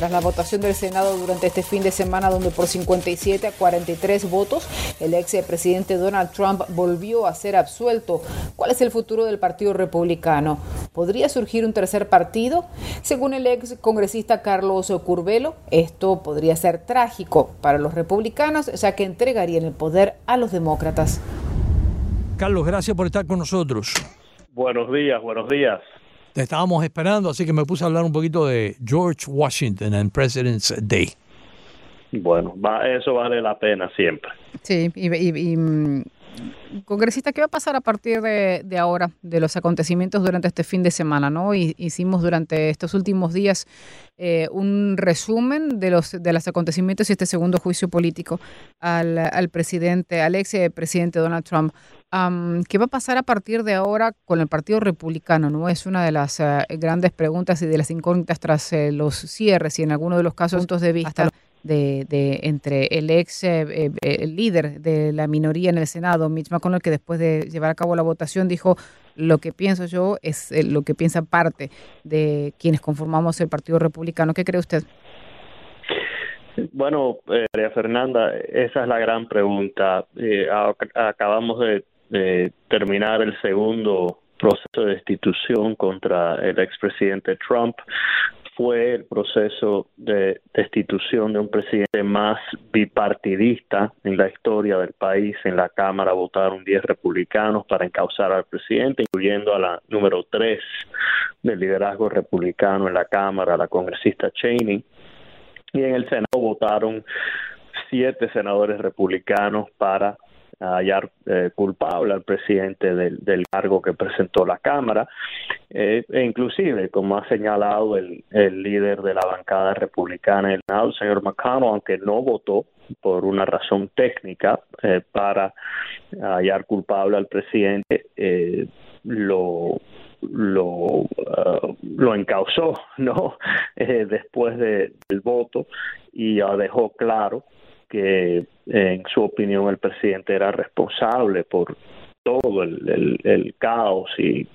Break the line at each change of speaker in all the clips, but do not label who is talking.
Tras la votación del Senado durante este fin de semana, donde por 57 a 43 votos, el ex presidente Donald Trump volvió a ser absuelto. ¿Cuál es el futuro del Partido Republicano? ¿Podría surgir un tercer partido? Según el ex congresista Carlos Curvelo, esto podría ser trágico para los republicanos, ya que entregarían el poder a los demócratas.
Carlos, gracias por estar con nosotros.
Buenos días, buenos días.
Te estábamos esperando, así que me puse a hablar un poquito de George Washington en President's Day.
Bueno, eso vale la pena siempre.
Sí, y, mm, congresista, ¿qué va a pasar a partir de, ahora, de los acontecimientos durante este fin de semana? ¿no? hicimos durante estos últimos días eh, un resumen de los, de los acontecimientos y este segundo juicio político al, al presidente, al ex presidente Donald Trump. ¿Qué va a pasar a partir de ahora con el Partido Republicano? ¿no? Es una de las eh, grandes preguntas y de las incógnitas tras eh, los cierres y en algunos de los casos puntos de vista de, de entre el ex eh, líder de la minoría en el Senado, Mitch McConnell, que después de llevar a cabo la votación dijo lo que pienso yo es lo que piensa parte de quienes conformamos el Partido Republicano. ¿Qué cree usted?
Bueno, María Fernanda, esa es la gran pregunta. acabamos de de terminar el segundo proceso de destitución contra el expresidente Trump fue el proceso de destitución de un presidente más bipartidista en la historia del país. En la Cámara votaron 10 republicanos para encauzar al presidente, incluyendo a la número 3 del liderazgo republicano en la Cámara, la congresista Cheney. Y en el Senado votaron siete senadores republicanos para hallar eh, culpable al presidente del, cargo que presentó la Cámara. Eh, e inclusive, como ha señalado el, líder de la bancada republicana el señor McConnell, aunque no votó por una razón técnica eh, para hallar culpable al presidente, lo lo, lo encausó no después del voto y dejó claro que en su opinión el presidente era responsable por todo el, caos y,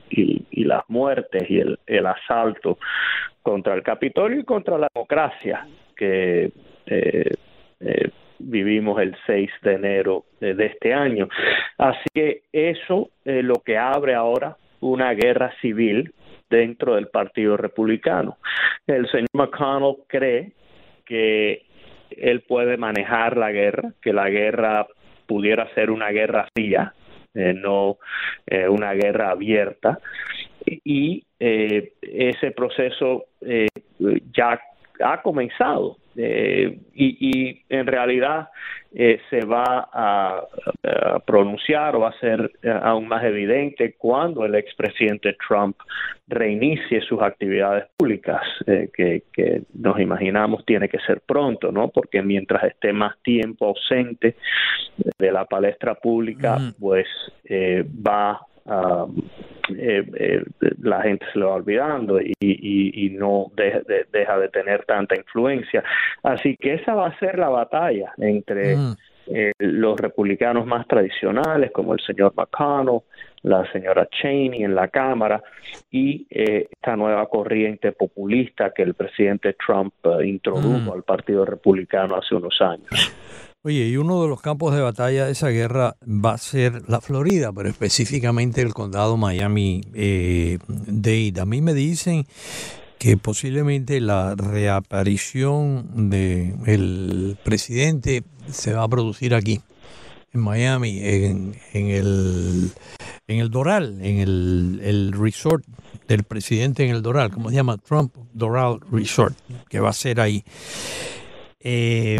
las muertes y el, asalto contra el Capitolio y contra la democracia que eh, eh, vivimos el 6 de enero de, este año. Así que eso es lo que abre ahora una guerra civil dentro del Partido Republicano. El señor McConnell cree que él puede manejar la guerra, que la guerra pudiera ser una guerra fría, eh, no eh, una guerra abierta. Y eh, ese proceso ya ha comenzado. Eh, y, en realidad eh, se va a, pronunciar o va a ser eh, aún más evidente cuando el expresidente Trump reinicie sus actividades públicas, que, nos imaginamos tiene que ser pronto, ¿no? Porque mientras esté más tiempo ausente de la palestra pública, pues va a eh, eh, la gente se lo va olvidando y, y, no deja de tener tanta influencia. Así que esa va a ser la batalla entre eh, los republicanos más tradicionales, como el señor McConnell, la señora Cheney en la Cámara, y esta nueva corriente populista que el presidente Trump introdujo al Partido Republicano hace unos años.
Oye, y uno de los campos de batalla de esa guerra va a ser la Florida, pero específicamente el condado Miami-Dade. Eh, a mí me dicen que posiblemente la reaparición del presidente se va a producir aquí, en Miami, en, el, en el Doral, en el, resort del presidente en el Doral, como se llama? Trump Doral Resort, que va a ser ahí. Eh,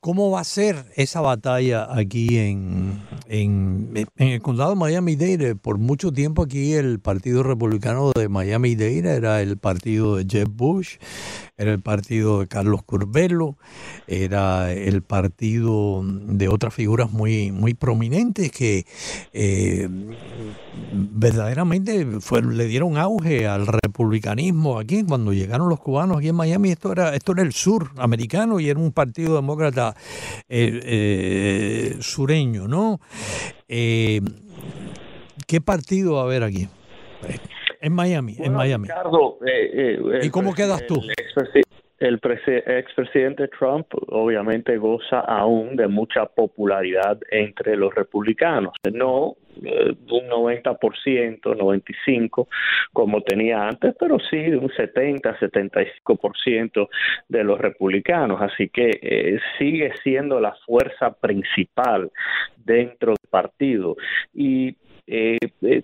¿Cómo va a ser esa batalla aquí en, en, el condado de Miami-Dade? Por mucho tiempo aquí el Partido Republicano de Miami-Dade era el partido de Jeb Bush, era el partido de Carlos Curbelo, era el partido de otras figuras muy, muy prominentes que eh, verdaderamente le dieron auge al republicanismo aquí cuando llegaron los cubanos aquí en Miami. Esto era, esto era el sur americano y era un partido demócrata eh, eh, sureño, ¿no? ¿Qué partido va a haber aquí? En Miami, en Miami. ¿Y cómo quedas tú?
el expresidente Trump obviamente goza aún de mucha popularidad entre los republicanos. No eh, un 90%, 95% como tenía antes, pero sí un 70, 75% de los republicanos. Así que eh, sigue siendo la fuerza principal dentro del partido. Y eh, eh,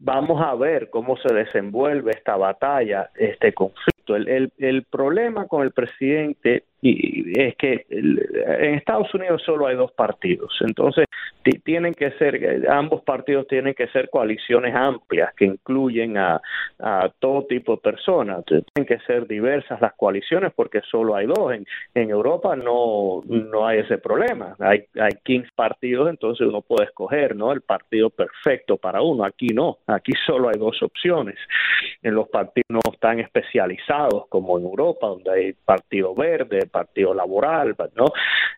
vamos a ver cómo se desenvuelve esta batalla, este conflicto. El problema con el presidente y es que en Estados Unidos solo hay dos partidos, entonces tienen que ser, ambos partidos tienen que ser coaliciones amplias que incluyen a, todo tipo de personas, tienen que ser diversas las coaliciones porque solo hay dos, en, en Europa no, no hay ese problema, hay, hay 15 partidos, entonces uno puede escoger ¿no? el partido perfecto para uno, aquí no, aquí solo hay dos opciones, en los partidos no están especializados como en Europa, donde hay partido verde, Partido Laboral, ¿no?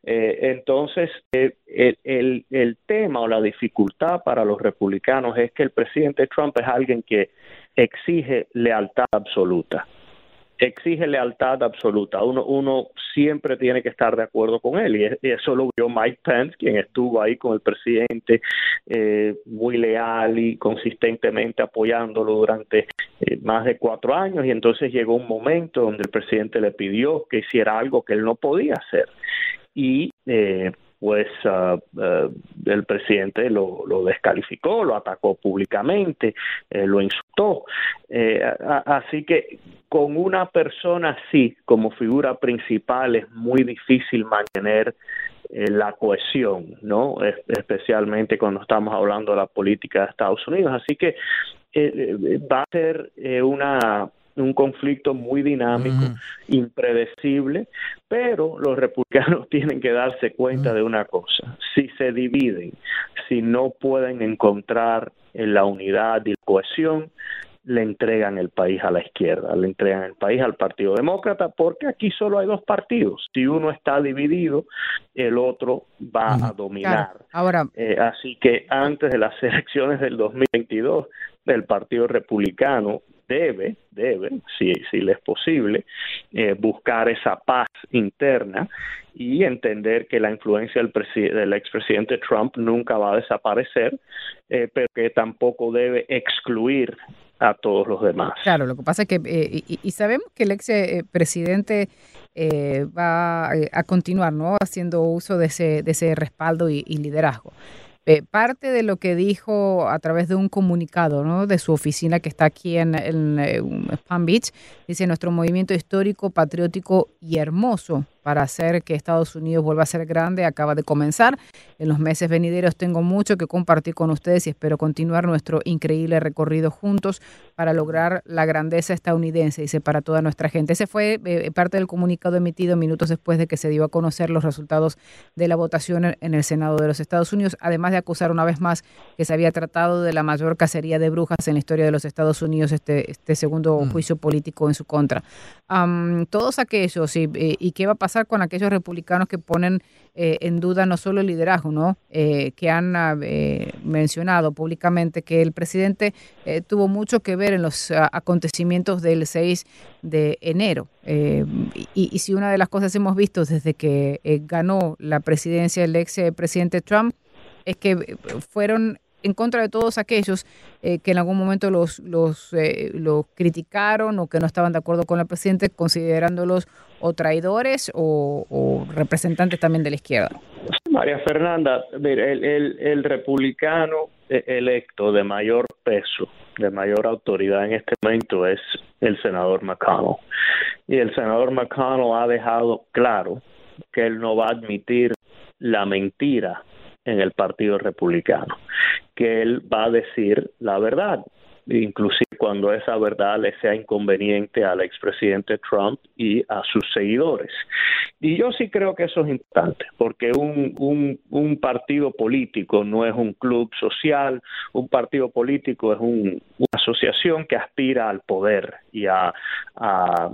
Eh, entonces, eh, el, el, tema o la dificultad para los republicanos es que el presidente Trump es alguien que exige lealtad absoluta exige lealtad absoluta. Uno, uno siempre tiene que estar de acuerdo con él y, eso lo vio Mike Pence, quien estuvo ahí con el presidente eh, muy leal y consistentemente apoyándolo durante eh, más de cuatro años y entonces llegó un momento donde el presidente le pidió que hiciera algo que él no podía hacer y eh, pues uh, uh, el presidente lo, lo, descalificó, lo atacó públicamente, eh, lo insultó. Eh, así que con una persona así como figura principal es muy difícil mantener eh, la cohesión, ¿no? especialmente cuando estamos hablando de la política de Estados Unidos. Así que va a ser una un conflicto muy dinámico, impredecible, pero los republicanos tienen que darse cuenta de una cosa, si se dividen, si no pueden encontrar la unidad y la cohesión, le entregan el país a la izquierda, le entregan el país al Partido Demócrata, porque aquí solo hay dos partidos. Si uno está dividido, el otro va a dominar.
Ahora,
eh, así que antes de las elecciones del 2022, el Partido Republicano debe, debe, si, si le es posible, eh, buscar esa paz interna y entender que la influencia del, del expresidente Trump nunca va a desaparecer, eh, pero que tampoco debe excluir a todos los demás.
Claro, lo que pasa es que, eh, y, sabemos que el ex presidente va a continuar ¿no? haciendo uso de ese, de ese respaldo y liderazgo. Eh, parte de lo que dijo a través de un comunicado ¿no? de su oficina que está aquí en, en, Palm Beach, dice nuestro movimiento histórico, patriótico y hermoso para hacer que Estados Unidos vuelva a ser grande acaba de comenzar. En los meses venideros tengo mucho que compartir con ustedes y espero continuar nuestro increíble recorrido juntos para lograr la grandeza estadounidense, dice, para toda nuestra gente. Ese fue eh, parte del comunicado emitido minutos después de que se dio a conocer los resultados de la votación en el Senado de los Estados Unidos, además de acusar una vez más que se había tratado de la mayor cacería de brujas en la historia de los Estados Unidos, este, este segundo mm. juicio político en su contra. todos aquellos, y, ¿y qué va a pasar? Con aquellos republicanos que ponen eh, en duda no solo el liderazgo, ¿no? Eh, que han eh, mencionado públicamente que el presidente tuvo mucho que ver en los ah, acontecimientos del 6 de enero. Y, y, si una de las cosas hemos visto desde que ganó la presidencia el ex presidente Trump es que fueron en contra de todos aquellos eh, que en algún momento los, los, eh, los, criticaron o que no estaban de acuerdo con el presidente, considerándolos o traidores o, representantes también de la izquierda.
María Fernanda, el, el, el republicano e-, electo de mayor peso, de mayor autoridad en este momento es el senador McConnell. Y el senador McConnell ha dejado claro que él no va a admitir la mentira en el Partido Republicano, que él va a decir la verdad inclusive cuando esa verdad le sea inconveniente al expresidente Trump y a sus seguidores. Y yo sí creo que eso es importante, porque un, un, un partido político no es un club social, un partido político es un, una asociación que aspira al poder y a, a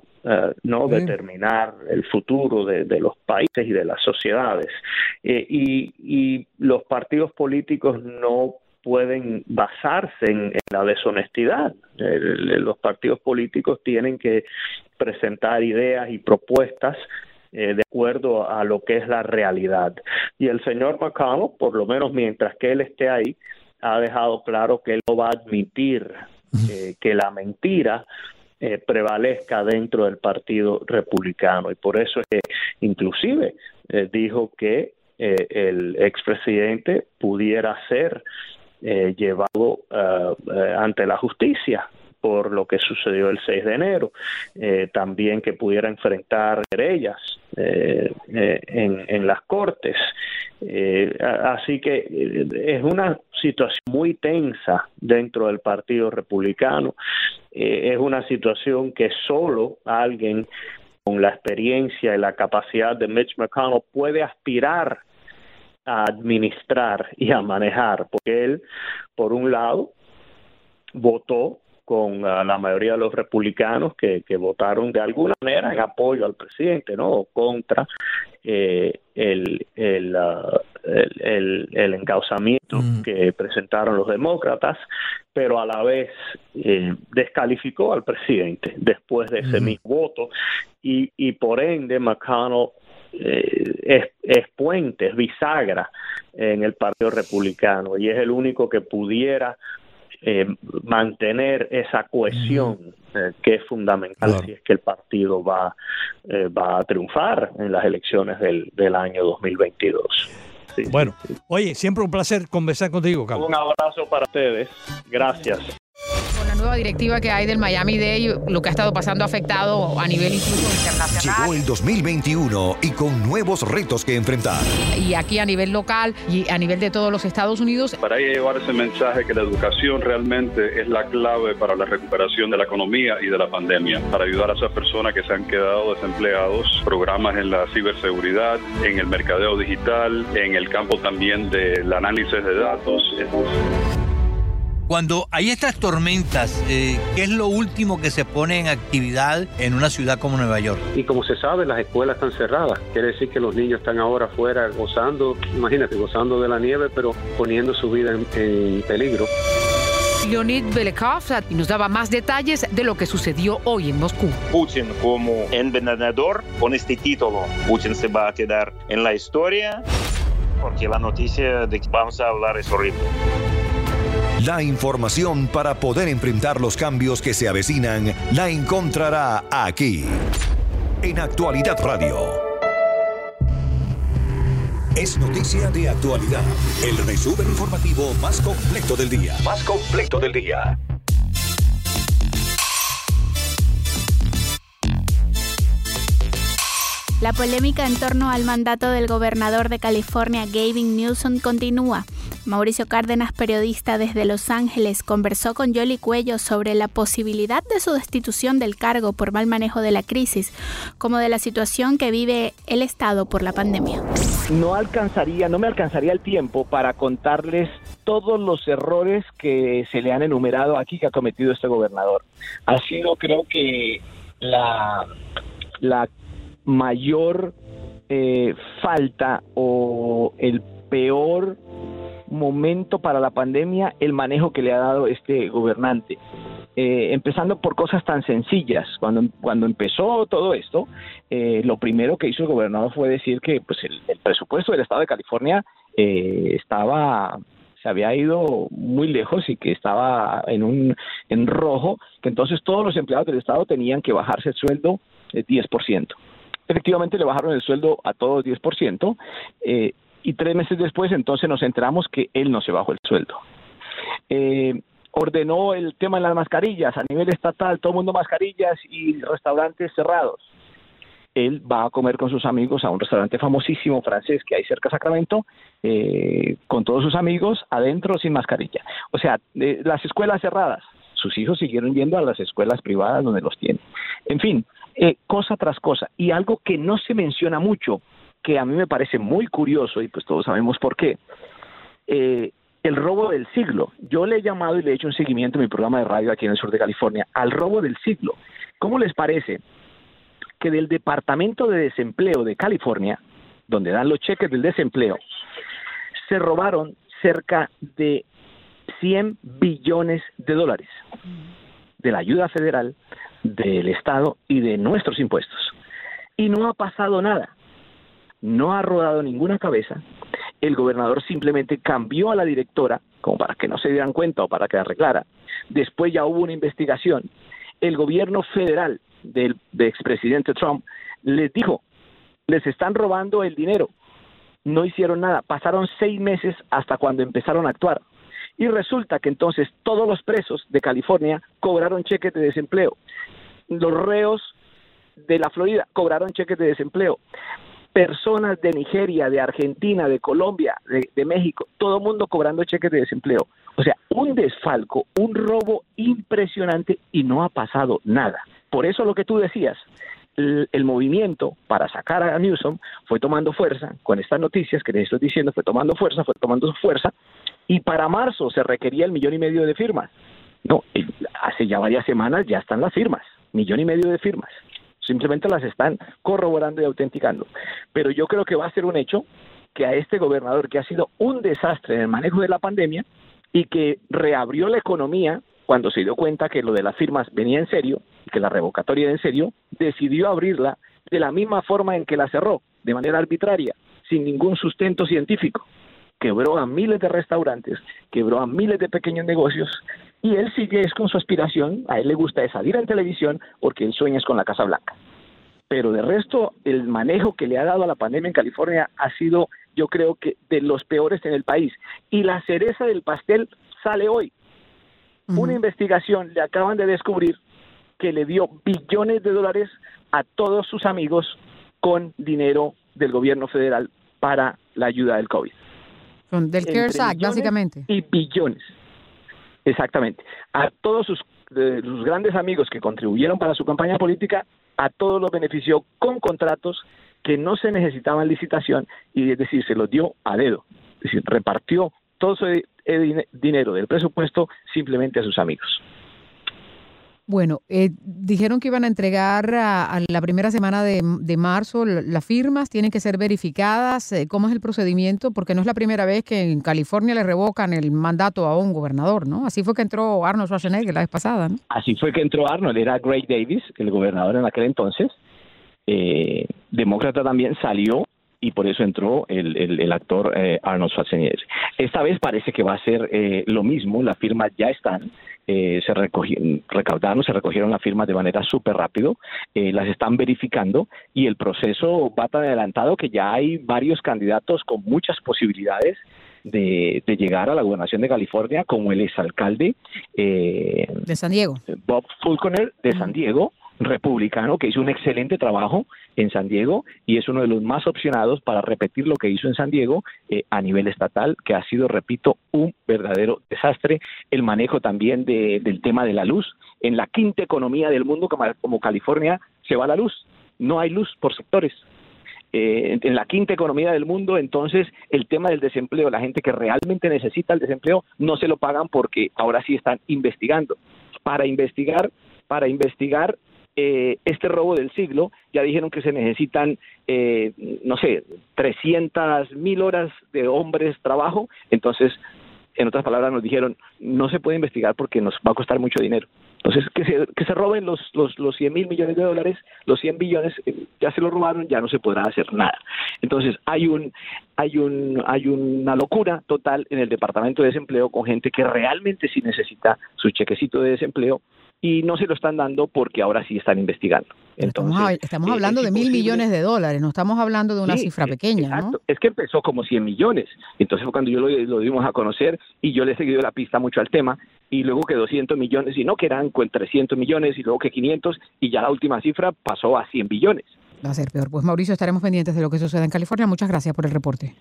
no determinar el futuro de, de, los países y de las sociedades. Eh, y, y los partidos políticos no pueden basarse en, la deshonestidad. los partidos políticos tienen que presentar ideas y propuestas eh, de acuerdo a lo que es la realidad. Y el señor McConnell, por lo menos mientras que él esté ahí, ha dejado claro que él no va a admitir eh, que la mentira eh, prevalezca dentro del Partido Republicano. Y por eso es que inclusive dijo que el expresidente pudiera ser eh, llevado eh, eh, ante la justicia por lo que sucedió el 6 de enero, también que pudiera enfrentar querellas en, en, las cortes. así que es una situación muy tensa dentro del Partido Republicano, es una situación que solo alguien con la experiencia y la capacidad de Mitch McConnell puede aspirar a administrar y a manejar, porque él, por un lado, votó con uh, la mayoría de los republicanos que, que, votaron de alguna manera en apoyo al presidente, ¿no? O contra eh, el, el, uh, el, el, encauzamiento mm. que presentaron los demócratas, pero a la vez eh, descalificó al presidente después de ese mm. mismo voto y, y por ende McConnell eh, es, puente, es bisagra en el Partido Republicano y es el único que pudiera eh, mantener esa cohesión eh, que es fundamental si es que el partido va, va a triunfar en las elecciones del, del año 2022.
bueno, oye, siempre un placer conversar contigo, Carlos.
Un abrazo para ustedes. Gracias
nueva directiva que hay del Miami Day, lo que ha estado pasando afectado a nivel incluso internacional.
Llegó el 2021 y con nuevos retos que enfrentar.
Y aquí a nivel local y a nivel de todos los Estados Unidos.
Para llevar ese mensaje que la educación realmente es la clave para la recuperación de la economía y de la pandemia, para ayudar a esas personas que se han quedado desempleados, programas en la ciberseguridad, en el mercadeo digital, en el campo también del análisis de datos.
Cuando hay estas tormentas, eh, ¿qué es lo último que se pone en actividad en una ciudad como Nueva York?
Y como se sabe, las escuelas están cerradas. Quiere decir que los niños están ahora afuera gozando, imagínate, gozando de la nieve, pero poniendo su vida en, peligro.
Leonid Belekov nos daba más detalles de lo que sucedió hoy en Moscú.
Putin como envenenador, con este título, Putin se va a quedar en la historia porque la noticia de que vamos a hablar es horrible.
La información para poder enfrentar los cambios que se avecinan la encontrará aquí, en Actualidad Radio. Es noticia de actualidad, el resumen informativo más completo del día. Más completo del día.
La polémica en torno al mandato del gobernador de California, Gavin Newsom, continúa. Mauricio Cárdenas, periodista desde Los Ángeles, conversó con Yoli Cuello sobre la posibilidad de su destitución del cargo por mal manejo de la crisis, como de la situación que vive el Estado por la pandemia.
No alcanzaría, no me alcanzaría el tiempo para contarles todos los errores que se le han enumerado aquí que ha cometido este gobernador. Ha sido, creo que, la, la mayor eh, falta o el peor momento para la pandemia el manejo que le ha dado este gobernante. Eh, empezando por cosas tan sencillas. Cuando, cuando empezó todo esto, eh, lo primero que hizo el gobernador fue decir que pues, el, presupuesto del Estado de California eh, estaba se había ido muy lejos y que estaba en un en rojo, que entonces todos los empleados del Estado tenían que bajarse el sueldo de 10%. Efectivamente le bajaron el sueldo a todos 10%, eh, y tres meses después entonces nos enteramos que él no se bajó el sueldo. Eh, ordenó el tema de las mascarillas a nivel estatal, todo el mundo mascarillas y restaurantes cerrados. él va a comer con sus amigos a un restaurante famosísimo francés que hay cerca de Sacramento, eh, con todos sus amigos, adentro sin mascarilla. O sea, las escuelas cerradas, sus hijos siguieron yendo a las escuelas privadas donde los tienen. En fin, eh, cosa tras cosa. Y algo que no se menciona mucho, que a mí me parece muy curioso, y pues todos sabemos por qué, eh, el robo del siglo. Yo le he llamado y le he hecho un seguimiento en mi programa de radio aquí en el sur de California al robo del siglo. ¿Cómo les parece que del Departamento de Desempleo de California, donde dan los cheques del desempleo, se robaron cerca de 100 billones de dólares de la ayuda federal, del Estado y de nuestros impuestos. Y no ha pasado nada. No ha rodado ninguna cabeza. El gobernador simplemente cambió a la directora, como para que no se dieran cuenta o para que arreglara. Después ya hubo una investigación. El gobierno federal del, expresidente Trump les dijo, les están robando el dinero. No hicieron nada. Pasaron seis meses hasta cuando empezaron a actuar. Y resulta que entonces todos los presos de California cobraron cheques de desempleo. Los reos de la Florida cobraron cheques de desempleo. Personas de Nigeria, de Argentina, de Colombia, de, México, todo el mundo cobrando cheques de desempleo. O sea, un desfalco, un robo impresionante y no ha pasado nada. Por eso lo que tú decías, el, el, movimiento para sacar a Newsom fue tomando fuerza, con estas noticias que les estoy diciendo, fue tomando fuerza, fue tomando fuerza, y para marzo se requería el millón y medio de firmas. No, hace ya varias semanas ya están las firmas, millón y medio de firmas. Simplemente las están corroborando y autenticando. Pero yo creo que va a ser un hecho que a este gobernador que ha sido un desastre en el manejo de la pandemia y que reabrió la economía cuando se dio cuenta que lo de las firmas venía en serio, que la revocatoria era en serio, decidió abrirla de la misma forma en que la cerró, de manera arbitraria, sin ningún sustento científico. Quebró a miles de restaurantes, quebró a miles de pequeños negocios, y él sigue es con su aspiración, a él le gusta salir en televisión porque él sueña es con la Casa Blanca. Pero de resto, el manejo que le ha dado a la pandemia en California ha sido, yo creo que, de los peores en el país. Y la cereza del pastel sale hoy. Una investigación le acaban de descubrir que le dio billones de dólares a todos sus amigos con dinero del gobierno federal para la ayuda del COVID.
Del CARES Act, básicamente.
Y billones. Exactamente. A todos sus, de, sus grandes amigos que contribuyeron para su campaña política, a todos los benefició con contratos que no se necesitaban licitación y es decir, se los dio a dedo. Es decir, repartió todo ese dinero del presupuesto simplemente a sus amigos.
Bueno, eh, dijeron que iban a entregar a, la primera semana de, de, marzo las firmas, tienen que ser verificadas. Eh, ¿Cómo es el procedimiento? Porque no es la primera vez que en California le revocan el mandato a un gobernador, ¿no? Así fue que entró Arnold Schwarzenegger la vez pasada, ¿no?
Así fue que entró Arnold, era Gray Davis, el gobernador en aquel entonces. Eh, demócrata también salió y por eso entró el, el, el actor eh, Arnold Schwarzenegger. Esta vez parece que va a ser eh, lo mismo, las firmas ya están, eh, se recogieron, recaudaron, se recogieron las firmas de manera súper rápido, eh, las están verificando y el proceso va tan adelantado que ya hay varios candidatos con muchas posibilidades de, de, llegar a la gobernación de California, como el exalcalde
eh, de San Diego,
Bob Fulconer de San Diego, republicano que hizo un excelente trabajo en San Diego y es uno de los más opcionados para repetir lo que hizo en San Diego eh, a nivel estatal, que ha sido, repito, un verdadero desastre. El manejo también de, del tema de la luz. En la quinta economía del mundo, como, California, se va la luz. No hay luz por sectores. Eh, en la quinta economía del mundo, entonces el tema del desempleo, la gente que realmente necesita el desempleo, no se lo pagan porque ahora sí están investigando. Para investigar, para investigar eh, este robo del siglo, ya dijeron que se necesitan, eh, no sé, 300 mil horas de hombres trabajo, entonces, en otras palabras, nos dijeron, no se puede investigar porque nos va a costar mucho dinero. Entonces, que se, que se roben los, los, los 100 mil millones de dólares, los 100 billones, eh, ya se lo robaron, ya no se podrá hacer nada. Entonces, hay, un, hay, un, hay una locura total en el Departamento de Desempleo con gente que realmente sí necesita su chequecito de desempleo y no se lo están dando porque ahora sí están investigando. Entonces,
estamos, estamos hablando de mil millones de dólares, no estamos hablando de una
sí,
cifra pequeña,
exacto.
¿no?
Es que empezó como 100 millones, entonces fue cuando yo lo, lo dimos a conocer y yo le he seguido la pista mucho al tema y luego que 200 millones y no que eran con 300 millones y luego que 500 y ya la última cifra pasó a 100 billones.
Va a ser peor. Pues Mauricio, estaremos pendientes de lo que suceda en California. Muchas gracias por el reporte.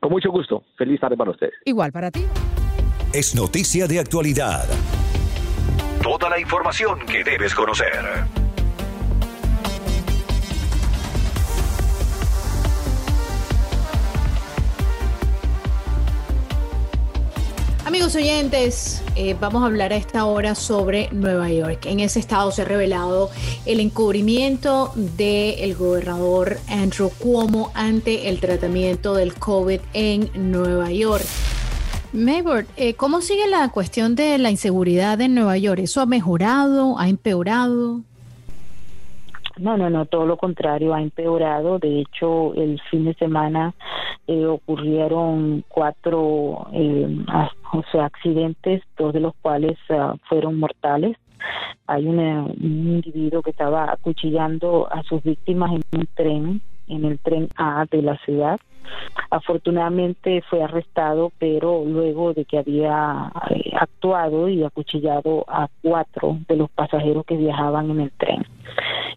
Con mucho gusto. Feliz tarde para ustedes.
Igual para ti.
Es noticia de actualidad. Toda la información que debes conocer.
Amigos oyentes, eh, vamos a hablar a esta hora sobre Nueva York. En ese estado se ha revelado el encubrimiento del gobernador Andrew Cuomo ante el tratamiento del COVID en Nueva York. Maybord, eh, ¿cómo sigue la cuestión de la inseguridad en Nueva York? ¿Eso ha mejorado? ¿Ha empeorado?
No, no, no, todo lo contrario, ha empeorado. De hecho, el fin de semana eh, ocurrieron cuatro eh, o sea, accidentes, dos de los cuales ah, fueron mortales. Hay un individuo que estaba acuchillando a sus víctimas en un tren, en el tren A de la ciudad. Afortunadamente fue arrestado, pero luego de que había eh, actuado y acuchillado a cuatro de los pasajeros que viajaban en el tren.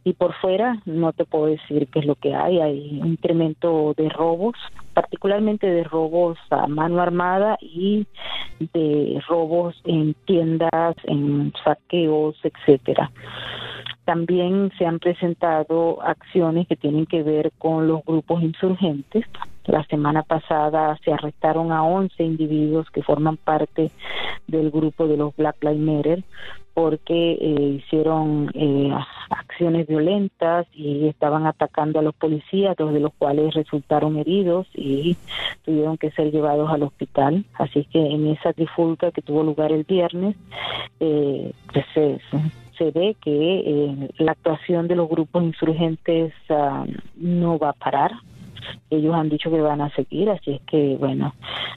Y por fuera no te puedo decir qué es lo que hay, hay un incremento de robos, particularmente de robos a mano armada y de robos en tiendas, en saqueos, etcétera. También se han presentado acciones que tienen que ver con los grupos insurgentes. La semana pasada se arrestaron a 11 individuos que forman parte del grupo de los Black Lives Matter porque eh, hicieron eh, acciones violentas y estaban atacando a los policías, dos de los cuales resultaron heridos y tuvieron que ser llevados al hospital. Así que en esa trifulca que tuvo lugar el viernes, eh, pues se, ve que eh, la actuación de los grupos insurgentes ah, no va a parar. Ellos han dicho que van a seguir, así es que, bueno,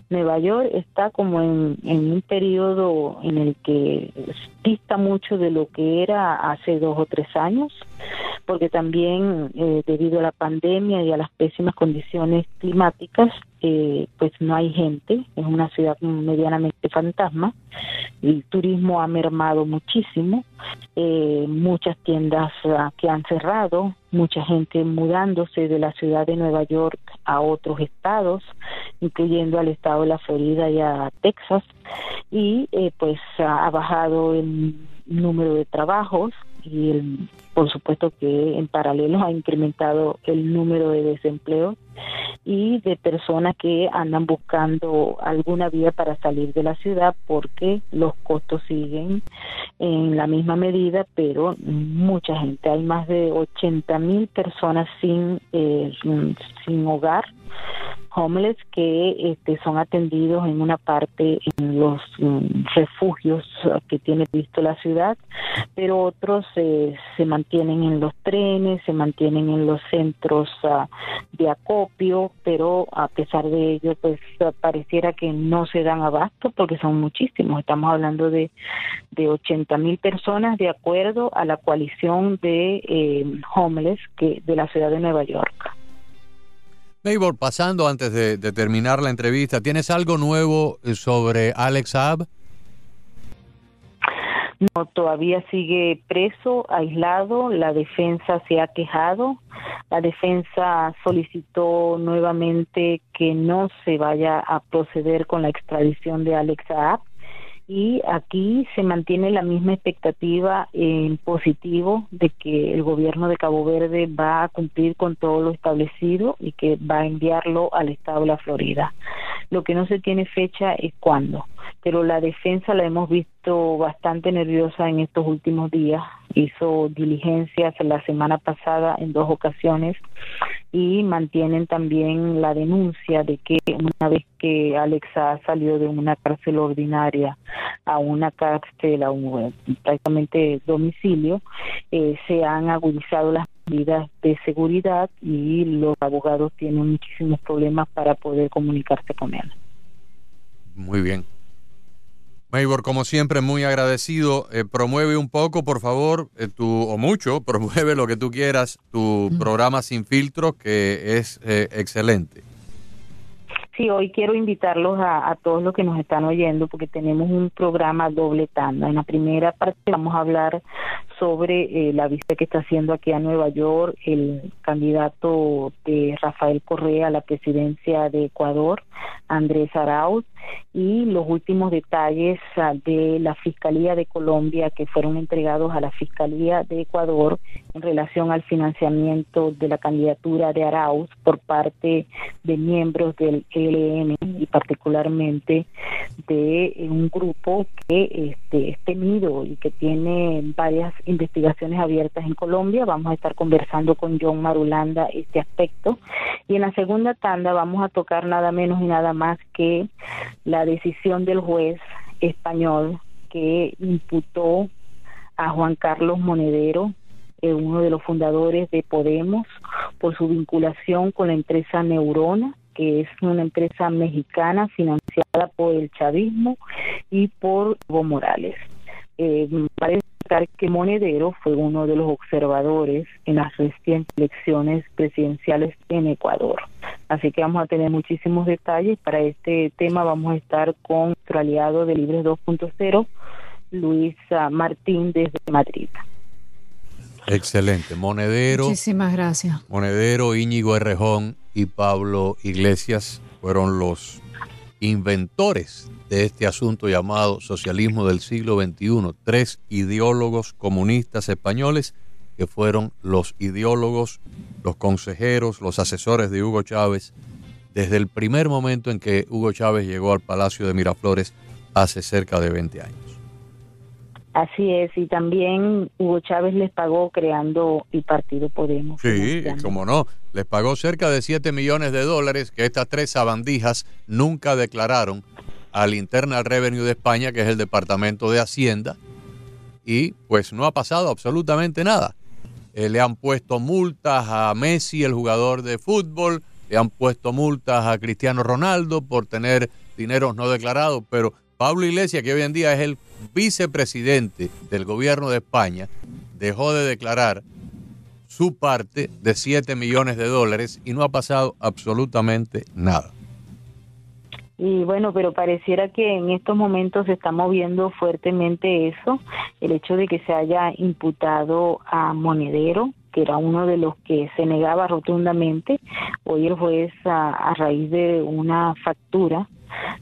Nueva York está como en, en un periodo en el que dista mucho de lo que era hace dos o tres años, porque también eh, debido a la pandemia y a las pésimas condiciones climáticas, eh, pues no hay gente, es una ciudad medianamente fantasma, el turismo ha mermado muchísimo, eh, muchas tiendas ah, que han cerrado, mucha gente mudándose de la ciudad de Nueva York a otros estados, incluyendo al estado de la Florida y a Texas, y eh, pues ha bajado el número de trabajos y por supuesto que en paralelo ha incrementado el número de desempleo y de personas que andan buscando alguna vía para salir de la ciudad porque los costos siguen en la misma medida, pero mucha gente, hay más de 80 mil personas sin, eh, sin hogar homeless que este, son atendidos en una parte en los mm, refugios que tiene visto la ciudad, pero otros eh, se mantienen en los trenes, se mantienen en los centros ah, de acopio, pero a pesar de ello, pues pareciera que no se dan abasto porque son muchísimos. Estamos hablando de, de 80 mil personas de acuerdo a la coalición de eh, homeless que de la ciudad de Nueva York.
Maybor, pasando antes de, terminar la entrevista, ¿tienes algo nuevo sobre Alex Saab?
No, todavía sigue preso, aislado. La defensa se ha quejado. La defensa solicitó nuevamente que no se vaya a proceder con la extradición de Alex Saab y aquí se mantiene la misma expectativa en positivo de que el gobierno de Cabo Verde va a cumplir con todo lo establecido y que va a enviarlo al estado de la Florida. Lo que no se tiene fecha es cuándo, pero la defensa la hemos visto bastante nerviosa en estos últimos días. Hizo diligencias la semana pasada en dos ocasiones y mantienen también la denuncia de que una vez que Alexa salió de una cárcel ordinaria a una cárcel, a un prácticamente domicilio, eh, se han agudizado las medidas de seguridad y los abogados tienen muchísimos problemas para poder comunicarse con él.
Muy bien. Maybor, como siempre, muy agradecido. Eh, promueve un poco, por favor, eh, tu, o mucho, promueve lo que tú quieras, tu programa Sin Filtro, que es eh, excelente.
Sí, hoy quiero invitarlos a, a, todos los que nos están oyendo porque tenemos un programa doble tanda. En la primera parte vamos a hablar sobre eh, la visita que está haciendo aquí a Nueva York el candidato de Rafael Correa a la presidencia de Ecuador, Andrés Arauz, y los últimos detalles ah, de la Fiscalía de Colombia que fueron entregados a la Fiscalía de Ecuador en relación al financiamiento de la candidatura de Arauz por parte de miembros del ELN y particularmente de eh, un grupo que este, es temido y que tiene varias investigaciones abiertas en Colombia. Vamos a estar conversando con John Marulanda este aspecto. Y en la segunda tanda vamos a tocar nada menos y nada más que la decisión del juez español que imputó a Juan Carlos Monedero, eh, uno de los fundadores de Podemos, por su vinculación con la empresa Neurona, que es una empresa mexicana financiada por el chavismo y por Evo Morales. Eh, que Monedero fue uno de los observadores en las recientes elecciones presidenciales en Ecuador. Así que vamos a tener muchísimos detalles. Para este tema vamos a estar con nuestro aliado de Libres 2.0, Luis Martín desde Madrid.
Excelente. Monedero.
Muchísimas gracias.
Monedero, Íñigo Errejón y Pablo Iglesias fueron los inventores de este asunto llamado socialismo del siglo XXI. Tres ideólogos comunistas españoles que fueron los ideólogos, los consejeros, los asesores de Hugo Chávez desde el primer momento en que Hugo Chávez llegó al Palacio de Miraflores hace cerca de 20 años.
Así es, y también Hugo Chávez les pagó creando el partido Podemos.
Sí, como no, les pagó cerca de 7 millones de dólares que estas tres sabandijas nunca declararon al Internal Revenue de España, que es el Departamento de Hacienda, y pues no ha pasado absolutamente nada. Eh, le han puesto multas a Messi, el jugador de fútbol, le han puesto multas a Cristiano Ronaldo por tener dineros no declarados, pero Pablo Iglesias, que hoy en día es el vicepresidente del gobierno de España, dejó de declarar su parte de 7 millones de dólares y no ha pasado absolutamente nada.
Y bueno, pero pareciera que en estos momentos se está moviendo fuertemente eso, el hecho de que se haya imputado a Monedero, que era uno de los que se negaba rotundamente. Hoy el juez, a, raíz de una factura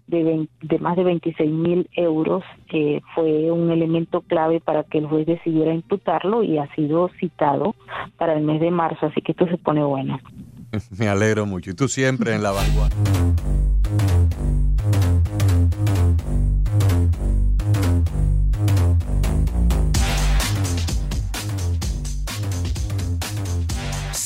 de, más de 26 mil euros que fue un elemento clave para que el juez decidiera imputarlo y ha sido citado para el mes de marzo, así que esto se pone bueno.
Me alegro mucho. Y tú siempre en la vanguardia.